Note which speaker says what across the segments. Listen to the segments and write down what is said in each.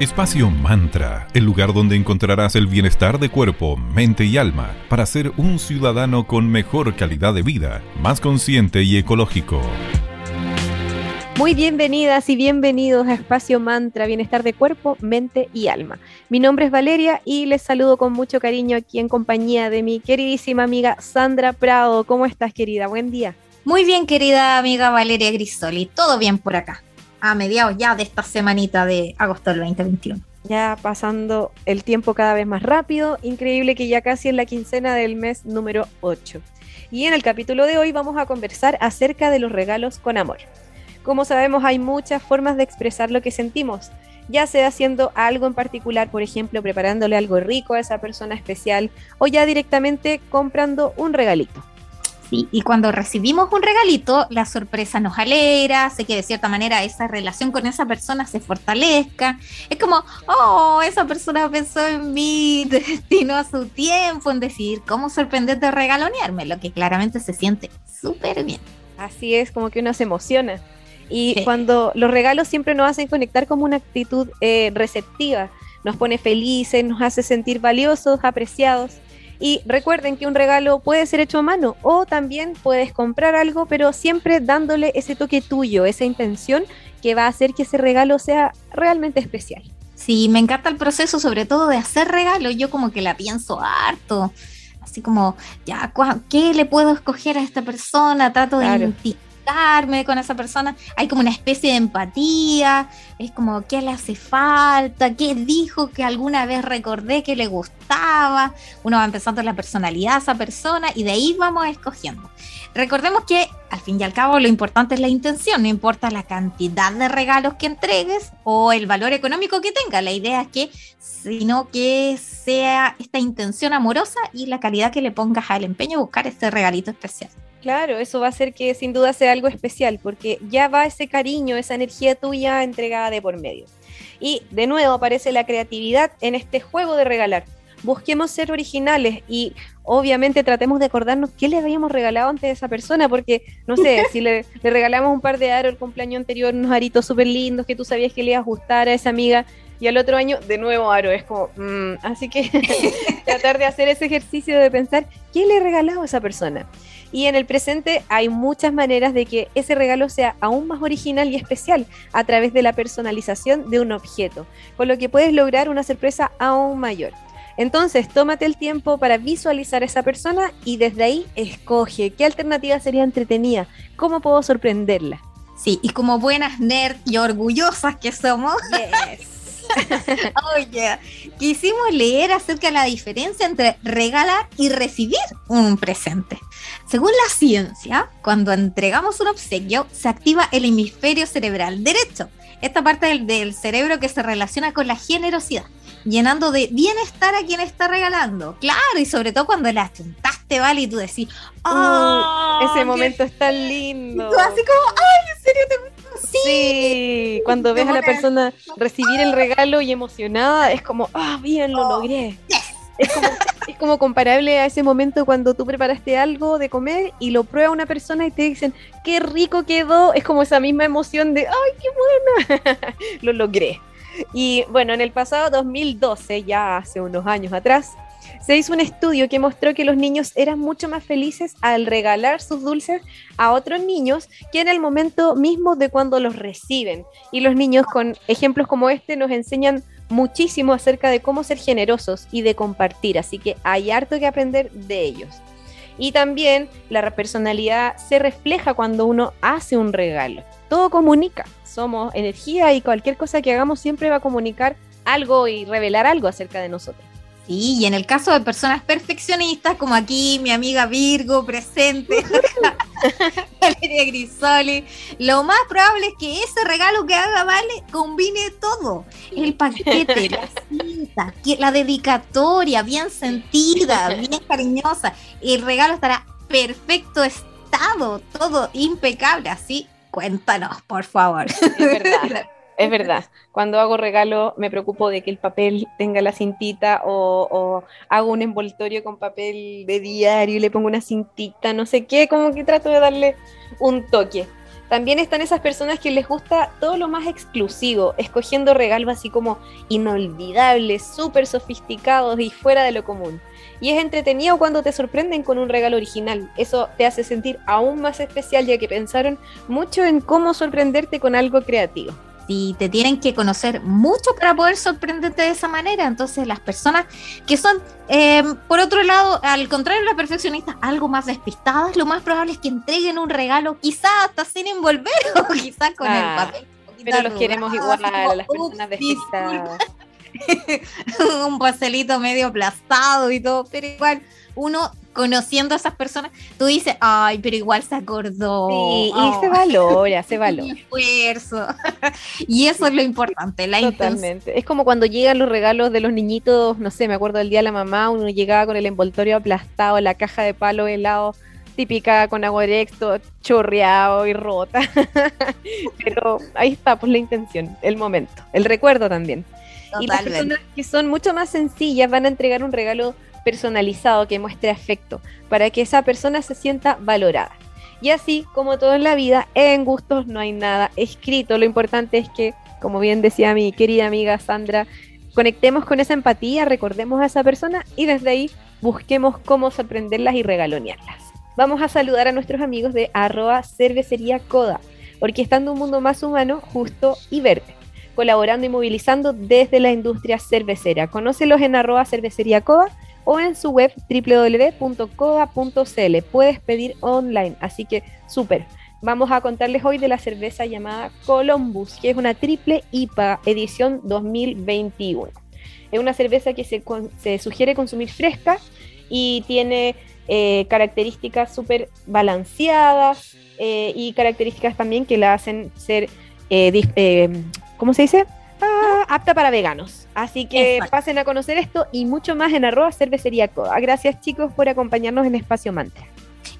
Speaker 1: Espacio Mantra, el lugar donde encontrarás el bienestar de cuerpo, mente y alma para ser un ciudadano con mejor calidad de vida, más consciente y ecológico.
Speaker 2: Muy bienvenidas y bienvenidos a Espacio Mantra, bienestar de cuerpo, mente y alma. Mi nombre es Valeria y les saludo con mucho cariño aquí en compañía de mi queridísima amiga Sandra Prado. ¿Cómo estás, querida? Buen día.
Speaker 3: Muy bien, querida amiga Valeria Grisoli. Todo bien por acá a mediados ya de esta semanita de agosto del 2021.
Speaker 2: Ya pasando el tiempo cada vez más rápido, increíble que ya casi en la quincena del mes número 8. Y en el capítulo de hoy vamos a conversar acerca de los regalos con amor. Como sabemos, hay muchas formas de expresar lo que sentimos, ya sea haciendo algo en particular, por ejemplo, preparándole algo rico a esa persona especial, o ya directamente comprando un regalito.
Speaker 3: Y cuando recibimos un regalito, la sorpresa nos alegra, hace que de cierta manera esa relación con esa persona se fortalezca. Es como, oh, esa persona pensó en mí, destinó a su tiempo en decidir cómo sorprender de regalonearme, lo que claramente se siente súper bien.
Speaker 2: Así es, como que uno se emociona. Y cuando los regalos siempre nos hacen conectar como una actitud eh, receptiva, nos pone felices, nos hace sentir valiosos, apreciados. Y recuerden que un regalo puede ser hecho a mano o también puedes comprar algo, pero siempre dándole ese toque tuyo, esa intención que va a hacer que ese regalo sea realmente especial.
Speaker 3: Sí, me encanta el proceso, sobre todo de hacer regalo. Yo como que la pienso harto. Así como, ya, ¿qué le puedo escoger a esta persona? Trato de con esa persona, hay como una especie de empatía, es como qué le hace falta, qué dijo que alguna vez recordé que le gustaba, uno va empezando la personalidad de esa persona y de ahí vamos escogiendo. Recordemos que al fin y al cabo lo importante es la intención, no importa la cantidad de regalos que entregues o el valor económico que tenga, la idea es que sino que sea esta intención amorosa y la calidad que le pongas al empeño buscar este regalito especial.
Speaker 2: Claro, eso va a hacer que sin duda sea algo especial, porque ya va ese cariño, esa energía tuya entregada de por medio. Y de nuevo aparece la creatividad en este juego de regalar. Busquemos ser originales y obviamente tratemos de acordarnos qué le habíamos regalado antes a esa persona, porque no sé, si le, regalamos un par de aros el cumpleaños anterior, unos aritos súper lindos que tú sabías que le iba a gustar a esa amiga, y al otro año de nuevo aro. Es como, mm, así que tratar de hacer ese ejercicio de pensar qué le he regalado a esa persona. Y en el presente hay muchas maneras de que ese regalo sea aún más original y especial a través de la personalización de un objeto, con lo que puedes lograr una sorpresa aún mayor. Entonces, tómate el tiempo para visualizar a esa persona y desde ahí escoge qué alternativa sería entretenida, cómo puedo sorprenderla.
Speaker 3: Sí, y como buenas nerds y orgullosas que somos, Oye, quisimos leer acerca de la diferencia entre regalar y recibir un presente. Según la ciencia, cuando entregamos un obsequio, se activa el hemisferio cerebral derecho, esta parte del, cerebro que se relaciona con la generosidad, llenando de bienestar a quien está regalando. Claro, y sobre todo cuando la chuntaste, ¿vale? Y tú decís,
Speaker 2: ¡oh! ese momento es tan lindo.
Speaker 3: Y tú así como, ¡ay, en serio te
Speaker 2: Sí, cuando ves a la persona recibir el regalo y emocionada, es como, ah, bien, lo oh, logré. Es como, es como comparable a ese momento cuando tú preparaste algo de comer y lo prueba una persona y te dicen, qué rico quedó. Es como esa misma emoción de, ay, qué buena. lo logré. Y bueno, en el pasado 2012, ya hace unos años atrás, se hizo un estudio que mostró que los niños eran mucho más felices al regalar sus dulces a otros niños que en el momento mismo de cuando los reciben. Y los niños con ejemplos como este nos enseñan muchísimo acerca de cómo ser generosos y de compartir, así que hay harto que aprender de ellos. Y también la personalidad se refleja cuando uno hace un regalo. Todo comunica, somos energía y cualquier cosa que hagamos siempre va a comunicar algo y revelar algo acerca de nosotros.
Speaker 3: Sí, y en el caso de personas perfeccionistas, como aquí mi amiga Virgo presente, Valeria Grisoli, lo más probable es que ese regalo que haga Vale combine todo. El paquete, la cinta, la dedicatoria, bien sentida, bien cariñosa. El regalo estará perfecto estado, todo impecable. Así, cuéntanos, por favor.
Speaker 2: Es verdad. Es verdad, cuando hago regalo me preocupo de que el papel tenga la cintita o, hago un envoltorio con papel de diario y le pongo una cintita, no sé qué, como que trato de darle un toque. También están esas personas que les gusta todo lo más exclusivo, escogiendo regalos así como inolvidables, súper sofisticados y fuera de lo común. Y es entretenido cuando te sorprenden con un regalo original. Eso te hace sentir aún más especial ya que pensaron mucho en cómo sorprenderte con algo creativo
Speaker 3: y te tienen que conocer mucho para poder sorprenderte de esa manera. Entonces, las personas que son, eh, por otro lado, al contrario de las perfeccionistas, algo más despistadas, lo más probable es que entreguen un regalo, quizás hasta sin envolver o quizás con el ah, papel.
Speaker 2: Pero los queremos igual a las personas despistadas.
Speaker 3: un pastelito medio aplastado y todo, pero igual uno conociendo a esas personas, tú dices, ay, pero igual se acordó.
Speaker 2: Sí, y se valora, se valora.
Speaker 3: esfuerzo. y eso es lo importante, la
Speaker 2: Totalmente. Es como cuando llegan los regalos de los niñitos, no sé, me acuerdo del día de la mamá, uno llegaba con el envoltorio aplastado, la caja de palo helado típica con agua directo, chorreado y rota. pero ahí está, pues la intención, el momento, el recuerdo también. Y las personas que son mucho más sencillas van a entregar un regalo personalizado que muestre afecto, para que esa persona se sienta valorada. Y así, como todo en la vida, en gustos no hay nada escrito. Lo importante es que, como bien decía mi querida amiga Sandra, conectemos con esa empatía, recordemos a esa persona y desde ahí busquemos cómo sorprenderlas y regalonearlas. Vamos a saludar a nuestros amigos de arroba cervecería coda, orquestando un mundo más humano, justo y verde, colaborando y movilizando desde la industria cervecera. Conócelos en arroba cervecería coda o en su web www.coda.cl. Puedes pedir online, así que súper. Vamos a contarles hoy de la cerveza llamada Columbus, que es una triple IPA edición 2021. Es una cerveza que se, sugiere consumir fresca y tiene eh, características súper balanceadas eh, y características también que la hacen ser, eh, ¿cómo se dice? Ah, apta para veganos. Así que pasen a conocer esto y mucho más en arroba cervecería coda. Gracias chicos por acompañarnos en Espacio Mantra.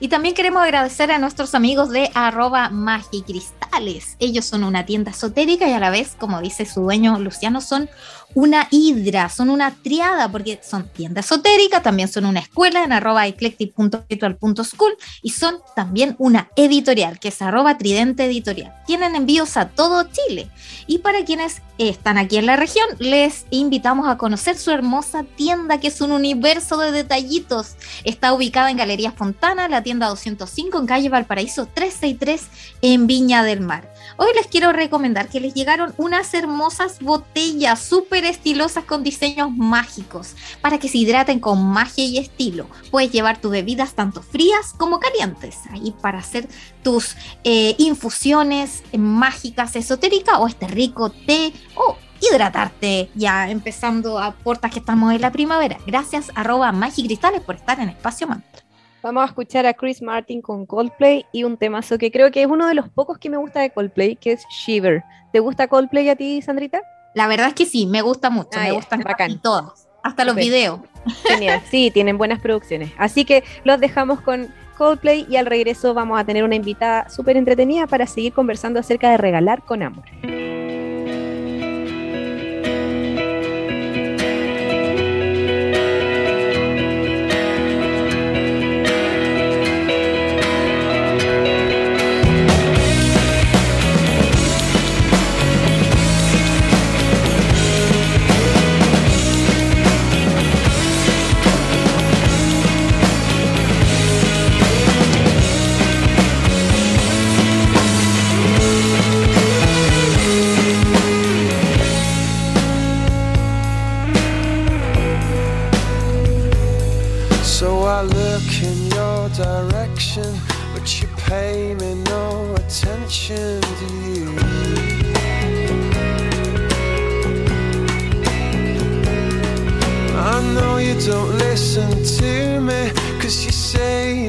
Speaker 3: Y también queremos agradecer a nuestros amigos de arroba magicristales. Ellos son una tienda esotérica y a la vez, como dice su dueño Luciano, son una hidra, son una triada, porque son tienda esotérica, también son una escuela en arroba eclectic.virtual.school y son también una editorial, que es arroba tridente editorial. Tienen envíos a todo Chile. Y para quienes están aquí en la región, les invitamos a conocer su hermosa tienda, que es un universo de detallitos. Está ubicada en Galería Fontana, la tienda 205 en calle Valparaíso 363 en Viña del Mar. Hoy les quiero recomendar que les llegaron unas hermosas botellas súper estilosas con diseños mágicos para que se hidraten con magia y estilo. Puedes llevar tus bebidas tanto frías como calientes ahí para hacer tus eh, infusiones mágicas esotéricas o este rico té o hidratarte ya empezando a portas que estamos en la primavera. Gracias arroba Magicristales por estar en Espacio Mantra.
Speaker 2: Vamos a escuchar a Chris Martin con Coldplay y un temazo que creo que es uno de los pocos que me gusta de Coldplay, que es Shiver. ¿Te gusta Coldplay a ti, Sandrita?
Speaker 3: La verdad es que sí, me gusta mucho, me gustan bacán. todos, hasta los videos.
Speaker 2: Genial, sí, tienen buenas producciones. Así que los dejamos con Coldplay y al regreso vamos a tener una invitada súper entretenida para seguir conversando acerca de regalar con amor.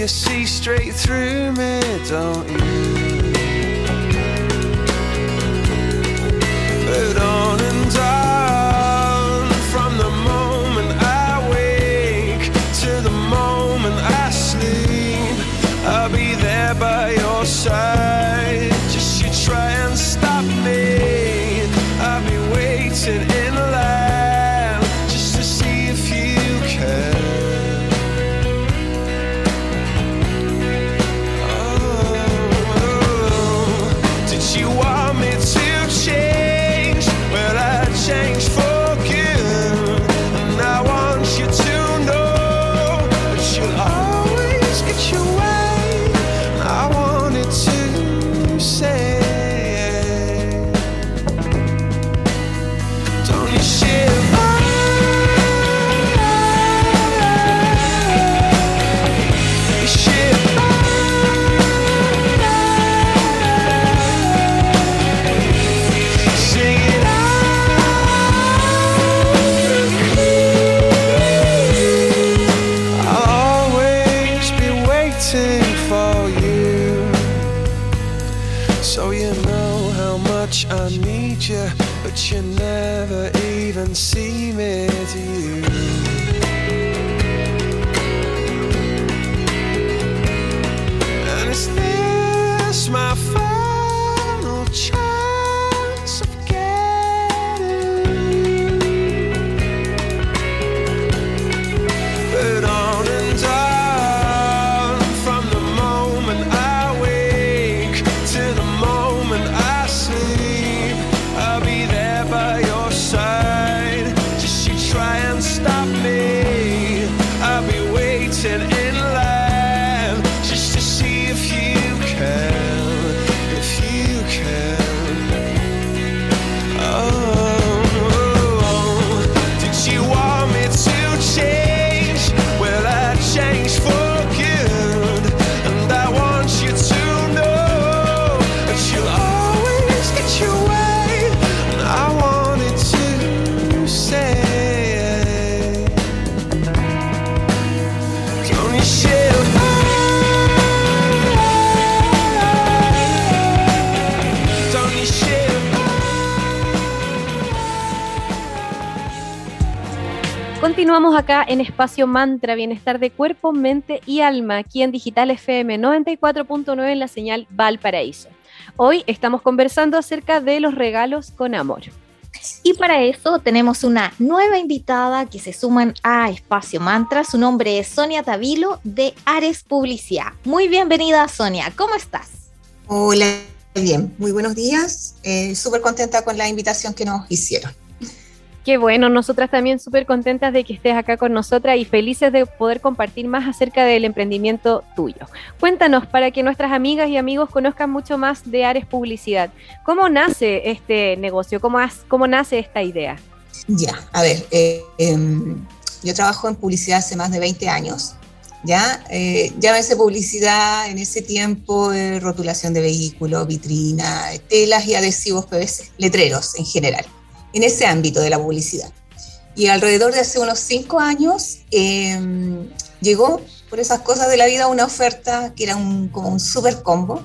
Speaker 4: you see straight through me, don't you?
Speaker 2: and acá en Espacio Mantra, Bienestar de Cuerpo, Mente y Alma, aquí en Digital FM 94.9 en la señal Valparaíso. Hoy estamos conversando acerca de los regalos con amor.
Speaker 3: Y para eso tenemos una nueva invitada que se suman a Espacio Mantra. Su nombre es Sonia Tavilo de Ares Publicidad. Muy bienvenida, Sonia. ¿Cómo estás?
Speaker 5: Hola, bien, muy buenos días. Eh, Súper contenta con la invitación que nos hicieron.
Speaker 2: Qué bueno, nosotras también súper contentas de que estés acá con nosotras y felices de poder compartir más acerca del emprendimiento tuyo. Cuéntanos para que nuestras amigas y amigos conozcan mucho más de Ares Publicidad. ¿Cómo nace este negocio? ¿Cómo, cómo nace esta idea?
Speaker 5: Ya, a ver, eh, em, yo trabajo en publicidad hace más de 20 años. Ya, eh, llámese publicidad en ese tiempo, rotulación de vehículos, vitrina, telas y adhesivos letreros en general, en ese ámbito de la publicidad. Y alrededor de hace unos cinco años em, llegó, por esas cosas de la vida, una oferta que era un, como un super combo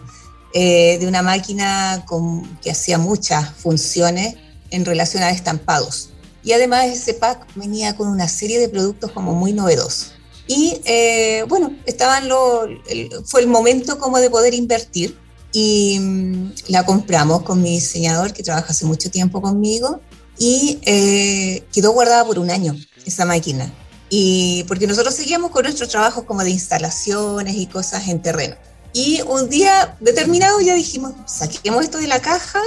Speaker 5: eh, de una máquina con- que hacía muchas funciones en relación a estampados. Y además ese pack venía con una serie de productos como muy novedosos. Y eh, bueno, estaban lo, el- fue el momento como de poder invertir y mm, la compramos con mi diseñador que trabaja hace mucho tiempo conmigo y eh, quedó guardada por un año esa máquina. Y porque nosotros seguíamos con nuestros trabajos como de instalaciones y cosas en terreno. Y un día determinado ya dijimos, saquemos esto de la caja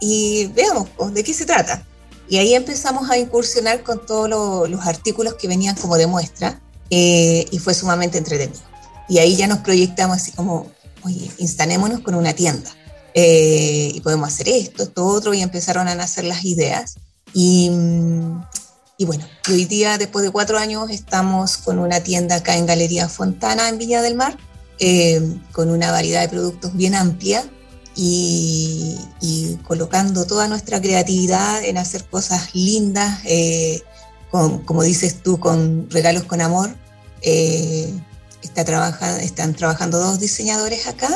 Speaker 5: y veamos pues, de qué se trata. Y ahí empezamos a incursionar con todos lo- los artículos que venían como de muestra eh, y fue sumamente entretenido. Y ahí ya nos proyectamos así como, oye, instalémonos con una tienda eh, y podemos hacer esto, esto, otro, y empezaron a nacer las ideas. Y, bueno, hoy día, después de cuatro años, estamos con una tienda acá en Galería Fontana, en Villa del Mar, eh, con una variedad de productos bien amplia y, colocando toda nuestra creatividad en hacer cosas lindas, eh, como dices tú, con regalos con amor. Eh, está trabaja, están trabajando dos diseñadores acá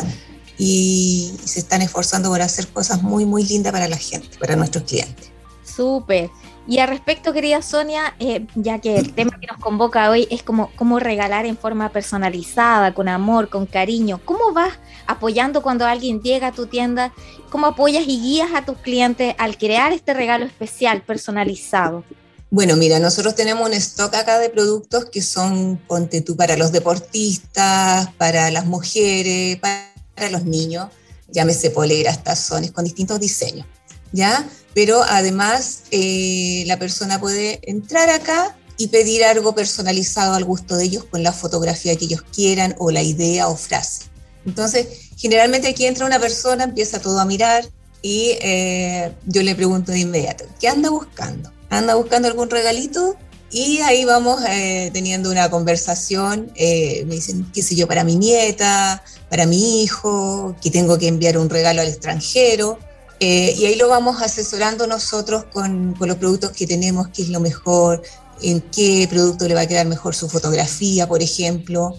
Speaker 5: y se están esforzando por hacer cosas muy, muy lindas para la gente, para nuestros clientes.
Speaker 3: Súper. Y al respecto, querida Sonia, eh, ya que el tema que nos convoca hoy es como cómo regalar en forma personalizada, con amor, con cariño. ¿Cómo vas apoyando cuando alguien llega a tu tienda? ¿Cómo apoyas y guías a tus clientes al crear este regalo especial, personalizado?
Speaker 5: Bueno, mira, nosotros tenemos un stock acá de productos que son, ponte tú, para los deportistas, para las mujeres, para los niños, llámese poleras, tazones, con distintos diseños, ¿ya? Pero además eh, la persona puede entrar acá y pedir algo personalizado al gusto de ellos con la fotografía que ellos quieran o la idea o frase. Entonces, generalmente aquí entra una persona, empieza todo a mirar y eh, yo le pregunto de inmediato, ¿qué anda buscando? anda buscando algún regalito y ahí vamos eh, teniendo una conversación, eh, me dicen, qué sé yo, para mi nieta, para mi hijo, que tengo que enviar un regalo al extranjero, eh, y ahí lo vamos asesorando nosotros con, con, los productos que tenemos, qué es lo mejor, en qué producto le va a quedar mejor su fotografía, por ejemplo.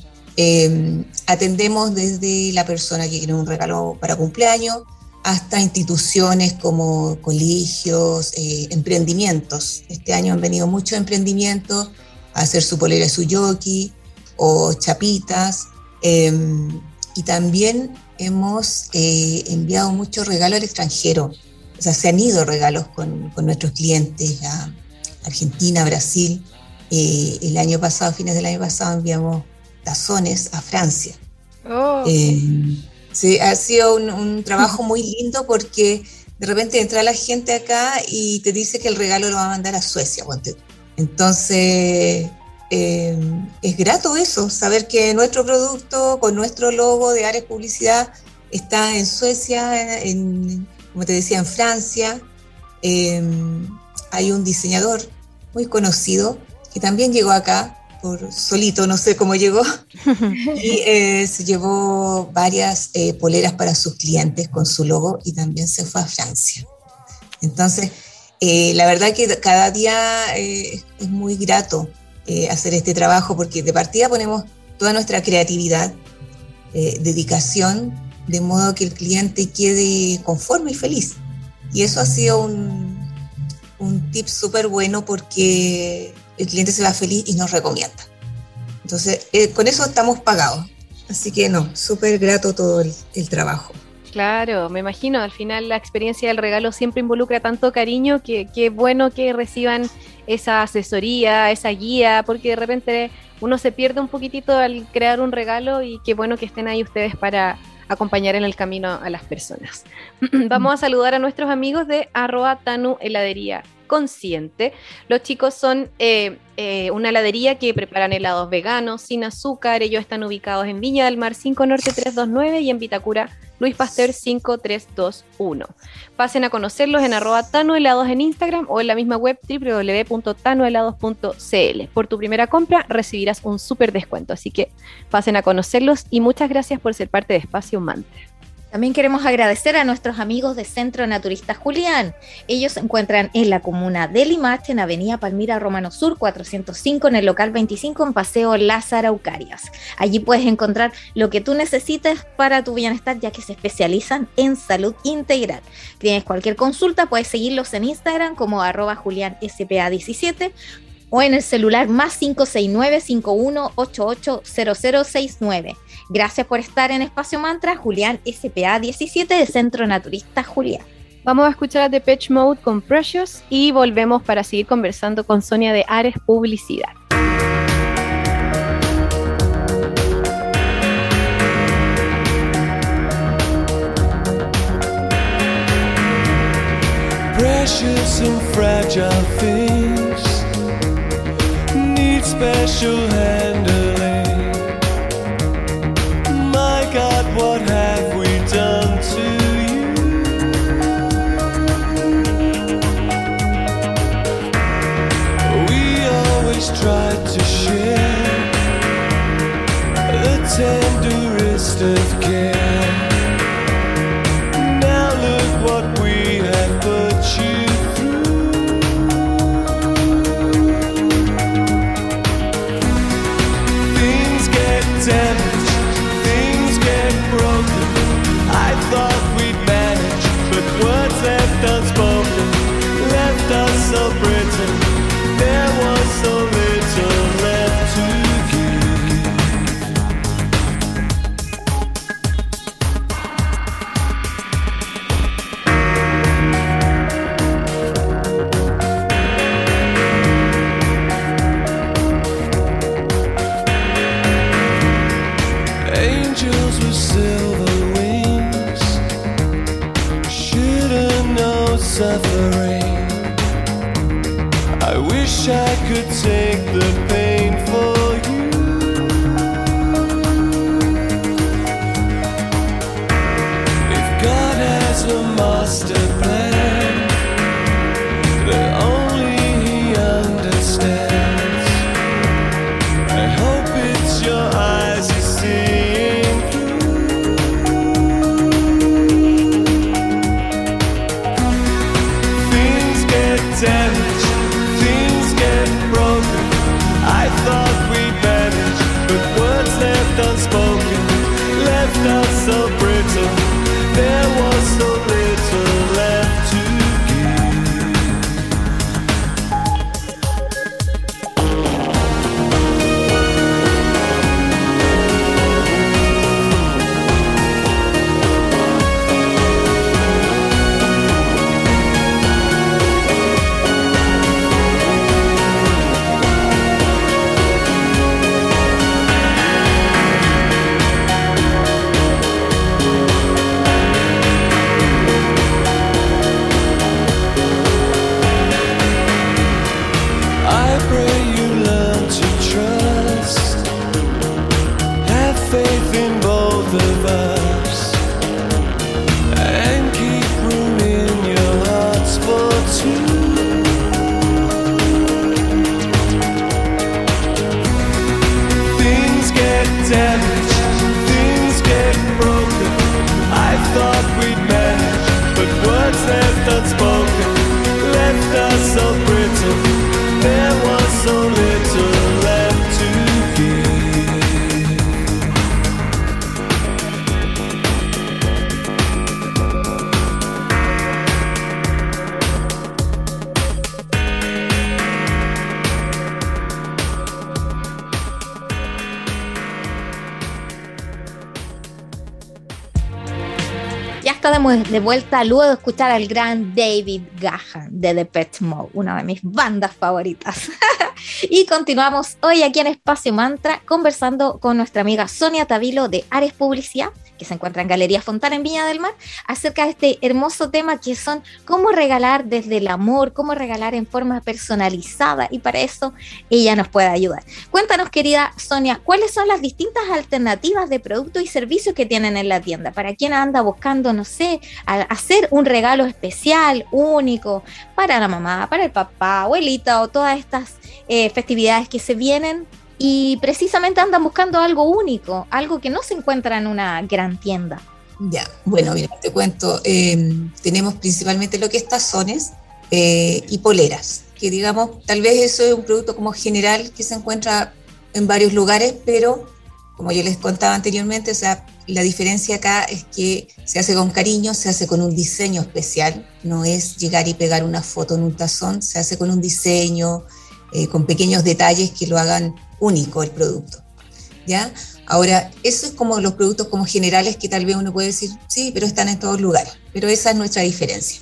Speaker 5: atendemos desde la persona que quiere un regalo para cumpleaños, hasta instituciones como colegios, eh, emprendimientos. Este año han venido muchos emprendimientos a hacer su polera su yoki o chapitas. Em, y también hemos eh, enviado muchos regalos al extranjero. O sea, se han ido regalos con, con nuestros clientes a Argentina, Brasil. Eh, el año pasado, fines del año pasado, enviamos tazones a Francia.
Speaker 2: Oh.
Speaker 5: Eh, sí, ha sido un, un trabajo muy lindo porque de repente entra la gente acá y te dice que el regalo lo va a mandar a Suecia. Entonces, eh, es grato eso, saber que nuestro producto con nuestro logo de Ares Publicidad está en Suecia, en, como te decía, en Francia. Eh, hay un diseñador muy conocido que también llegó acá por solito, no sé cómo llegó, y eh, se llevó varias eh, poleras para sus clientes con su logo y también se fue a Francia. Entonces, eh, la verdad que cada día eh, es muy grato eh, hacer este trabajo porque de partida ponemos toda nuestra creatividad, eh, dedicación, de modo que el cliente quede conforme y feliz. Y eso ha sido un, un tip súper bueno porque el cliente se va feliz y nos recomienda. Entonces, eh, con eso estamos pagados. Así que no, súper grato todo el, trabajo.
Speaker 2: Claro, me imagino, al final la experiencia del regalo siempre involucra tanto cariño que qué bueno que reciban esa asesoría, esa guía, porque de repente uno se pierde un poquitito al crear un regalo y qué bueno que estén ahí ustedes para acompañar en el camino a las personas. Vamos a saludar a nuestros amigos de arroba Tanu Heladería Consciente. Los chicos son eh, eh, una heladería que preparan helados veganos, sin azúcar. Ellos están ubicados en Viña del Mar 5 Norte 329 y en Vitacura Luis Pasteur 5321. Pasen a conocerlos en arroba tanohelados en Instagram o en la misma web www.tanohelados.cl. Por tu primera compra recibirás un súper descuento, así que pasen a conocerlos y muchas gracias por ser parte de Espacio Mantra.
Speaker 3: También queremos agradecer a nuestros amigos de Centro Naturista Julián. Ellos se encuentran en la comuna de Limache, en Avenida Palmira Romano Sur 405, en el local 25, en Paseo Las Araucarias. Allí puedes encontrar lo que tú necesites para tu bienestar, ya que se especializan en salud integral. Tienes cualquier consulta, puedes seguirlos en Instagram como arroba julianspa17 o en el celular más 569-5188-0069. Gracias por estar en Espacio Mantra, Julián SPA 17 de Centro Naturista Julián.
Speaker 2: Vamos a escuchar a Depeche Mode con Precious y volvemos para seguir conversando con Sonia de Ares Publicidad.
Speaker 4: Precious and fragile things need special handling. what happened. Suffering. I wish I could take the pain
Speaker 3: let's de, vuelta luego de escuchar al gran David Gahan de The Pet Mode, una de mis bandas favoritas. y continuamos hoy aquí en Espacio Mantra conversando con nuestra amiga Sonia Tavilo de Ares Publicidad que se encuentra en Galería Fontana en Viña del Mar, acerca de este hermoso tema que son cómo regalar desde el amor, cómo regalar en forma personalizada y para eso ella nos puede ayudar. Cuéntanos, querida Sonia, ¿cuáles son las distintas alternativas de productos y servicios que tienen en la tienda? Para quien anda buscando, no sé, hacer un regalo especial, único, para la mamá, para el papá, abuelita o todas estas eh, festividades que se vienen y precisamente andan buscando algo único, algo que no se encuentra en una gran tienda.
Speaker 5: Ya, bueno, mira, te cuento, em, tenemos principalmente lo que es tazones eh, y poleras, que digamos, tal vez eso es un producto como general que se encuentra en varios lugares, pero como yo les contaba anteriormente, o sea, la diferencia acá es que se hace con cariño, se hace con un diseño especial, no es llegar y pegar una foto en un tazón, se hace con un diseño, eh, con pequeños detalles que lo hagan único el producto. ¿Ya? Ahora, eso es como los productos como generales que tal vez uno puede decir, sí, pero están en todos lugares, pero esa es nuestra diferencia.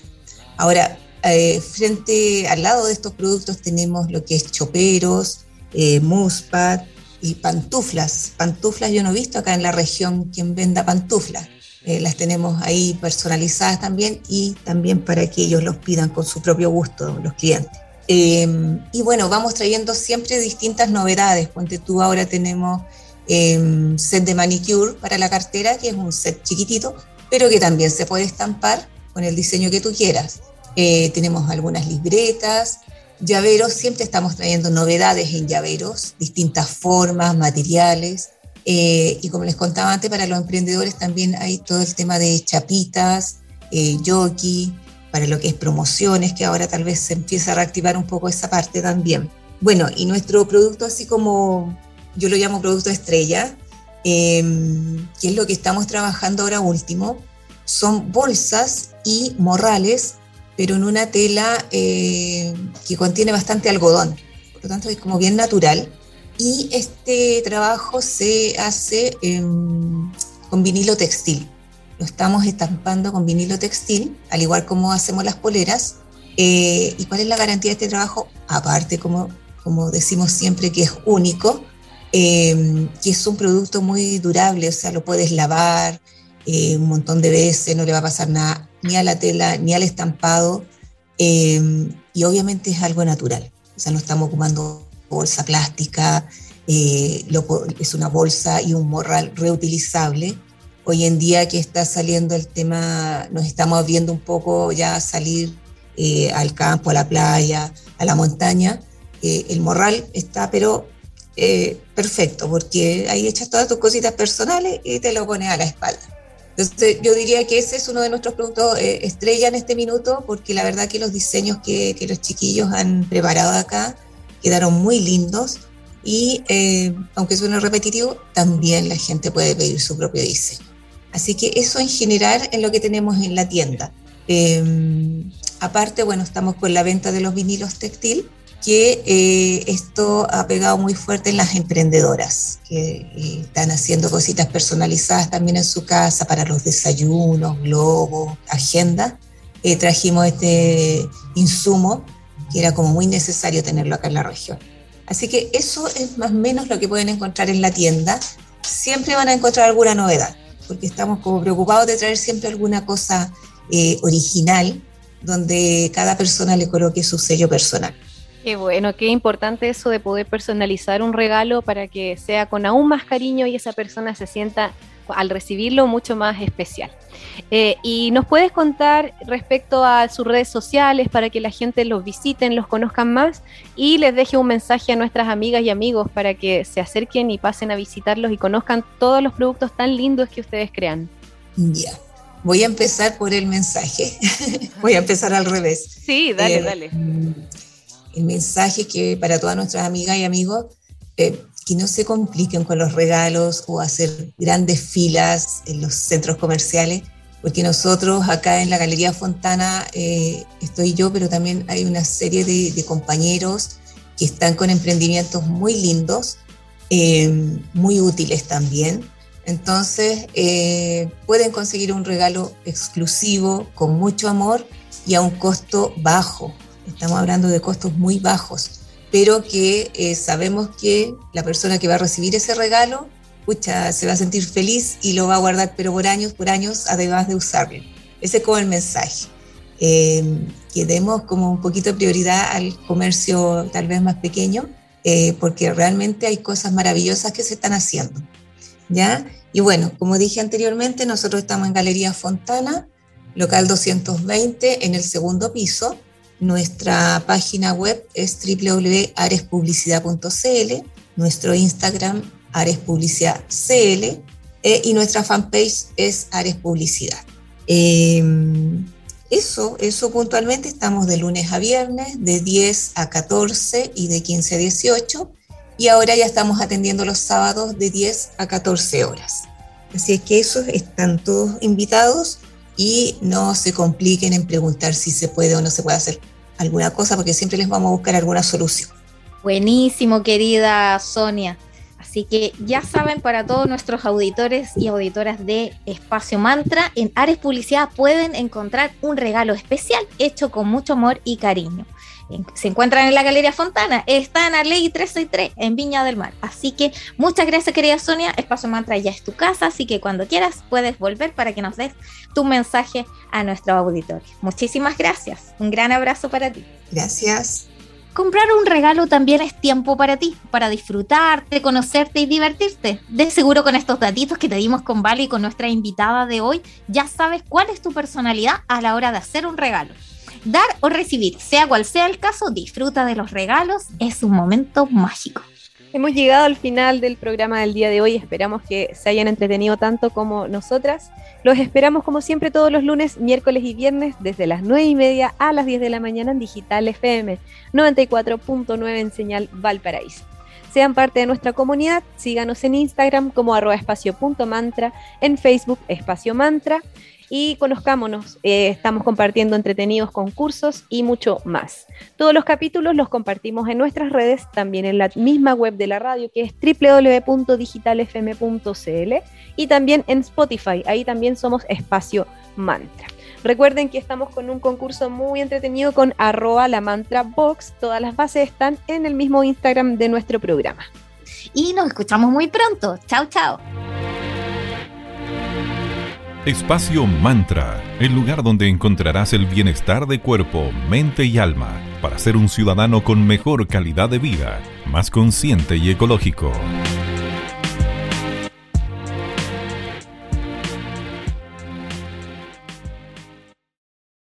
Speaker 5: Ahora, eh, frente al lado de estos productos tenemos lo que es choperos, eh, muspad y pantuflas. Pantuflas yo no he visto acá en la región quien venda pantuflas. Eh, las tenemos ahí personalizadas también y también para que ellos los pidan con su propio gusto los clientes. Em, y bueno, vamos trayendo siempre distintas novedades. Ponte tú, ahora tenemos eh, set de manicure para la cartera, que es un set chiquitito, pero que también se puede estampar con el diseño que tú quieras. Eh, tenemos algunas libretas, llaveros, siempre estamos trayendo novedades en llaveros, distintas formas, materiales. Eh, y como les contaba antes, para los emprendedores también hay todo el tema de chapitas, eh, jockey, para lo que es promociones, que ahora tal vez se empieza a reactivar un poco esa parte también. Bueno, y nuestro producto, así como yo lo llamo producto estrella, em, que es lo que estamos trabajando ahora último, son bolsas y morrales, pero en una tela eh, que contiene bastante algodón, por lo tanto es como bien natural. Y este trabajo se hace con vinilo textil lo estamos estampando con vinilo textil, al igual como hacemos las poleras. Eh, ¿Y cuál es la garantía de este trabajo? Aparte, como, como decimos siempre, que es único, eh, que es un producto muy durable, o sea, lo puedes lavar eh, un montón de veces, no le va a pasar nada ni a la tela ni al estampado, y obviamente es algo natural, o sea, no estamos ocupando bolsa plástica, es una bolsa y un morral reutilizable Hoy en día que está saliendo el tema, nos estamos viendo un poco ya salir eh, al campo, a la playa, a la montaña. Eh, el morral está, pero eh, perfecto, porque ahí echas todas tus cositas personales y te lo pones a la espalda. Entonces, yo diría que ese es uno de nuestros productos estrella en este minuto, porque la verdad que los diseños que, que los chiquillos han preparado acá quedaron muy lindos y aunque suene repetitivo, también la gente puede pedir su propio diseño. Así que eso en general es lo que tenemos en la tienda. Em, aparte, bueno, estamos con la venta de los vinilos textil, que eh, esto ha pegado muy fuerte en las emprendedoras, que eh, están haciendo cositas personalizadas también en su casa para los desayunos, globos, agenda. Eh, trajimos este insumo que era como muy necesario tenerlo acá en la región. Así que eso es más o menos lo que pueden encontrar en la tienda. Siempre van a encontrar alguna novedad porque estamos como preocupados de traer siempre alguna cosa eh, original donde cada persona le coloque su sello personal.
Speaker 2: Qué bueno, qué importante eso de poder personalizar un regalo para que sea con aún más cariño y esa persona se sienta al recibirlo mucho más especial. Eh, y nos puedes contar respecto a sus redes sociales para que la gente los visiten, los conozcan más y les deje un mensaje a nuestras amigas y amigos para que se acerquen y pasen a visitarlos y conozcan todos los productos tan lindos que ustedes crean.
Speaker 5: Ya. Voy a empezar por el mensaje. Voy a empezar al revés.
Speaker 2: Sí, dale, eh, dale.
Speaker 5: El mensaje que para todas nuestras amigas y amigos, eh, que no se compliquen con los regalos o hacer grandes filas en los centros comerciales, porque nosotros acá en la Galería Fontana eh, estoy yo, pero también hay una serie de, compañeros que están con emprendimientos muy lindos, eh, muy útiles también, Entonces, eh, pueden conseguir un regalo exclusivo, con mucho amor y a un costo bajo. Estamos hablando de costos muy bajos, pero que eh, sabemos que la persona que va a recibir ese regalo, pucha, se va a sentir feliz y lo va a guardar, pero por años, por años, además de usarlo. Ese es como el mensaje. Eh, que demos como un poquito de prioridad al comercio tal vez más pequeño, porque realmente hay cosas maravillosas que se están haciendo. ¿ya? Y bueno, como dije anteriormente, nosotros estamos en Galería Fontana, local 220, en el segundo piso. Nuestra página web es www.arespublicidad.cl, nuestro Instagram arespublicidadcl eh, y nuestra fanpage es Ares Publicidad. Em, eso, eso puntualmente, estamos de lunes a viernes, de 10 a 14 y de 15 a 18 y ahora ya estamos atendiendo los sábados de 10 a 14 horas. Así es que esos están todos invitados y no se compliquen en preguntar si se puede o no se puede hacer alguna cosa porque siempre les vamos a buscar alguna solución.
Speaker 3: Buenísimo, querida Sonia. Así que ya saben, para todos nuestros auditores y auditoras de Espacio Mantra, en Ares Publicidad pueden encontrar un regalo especial hecho con mucho amor y cariño se encuentran en la Galería Fontana, está en la Ley 363 en Viña del Mar. Así que muchas gracias, querida Sonia. Espacio Mantra ya es tu casa, así que cuando quieras puedes volver para que nos des tu mensaje a nuestro auditorio. Muchísimas gracias. Un gran abrazo para ti.
Speaker 5: Gracias.
Speaker 3: Comprar un regalo también es tiempo para ti, para disfrutarte, conocerte y divertirte. De seguro con estos datitos que te dimos con Vale y con nuestra invitada de hoy, ya sabes cuál es tu personalidad a la hora de hacer un regalo. Dar o recibir, sea cual sea el caso, disfruta de los regalos, es un momento mágico.
Speaker 2: Hemos llegado al final del programa del día de hoy, esperamos que se hayan entretenido tanto como nosotras. Los esperamos como siempre todos los lunes, miércoles y viernes desde las 9 y media a las 10 de la mañana en Digital FM 94.9 en señal Valparaíso. Sean parte de nuestra comunidad, síganos en Instagram como arroba espacio.mantra, en Facebook espacio mantra y conozcámonos. Eh, estamos compartiendo entretenidos concursos y mucho más. Todos los capítulos los compartimos en nuestras redes, también en la misma web de la radio que es www.digitalfm.cl y también en Spotify. Ahí también somos Espacio Mantra. Recuerden que estamos con un concurso muy entretenido con arroba la mantra box. Todas las bases están en el mismo Instagram de nuestro programa.
Speaker 3: Y nos escuchamos muy pronto. Chao, chao.
Speaker 1: Espacio Mantra, el lugar donde encontrarás el bienestar de cuerpo, mente y alma para ser un ciudadano con mejor calidad de vida, más consciente y ecológico.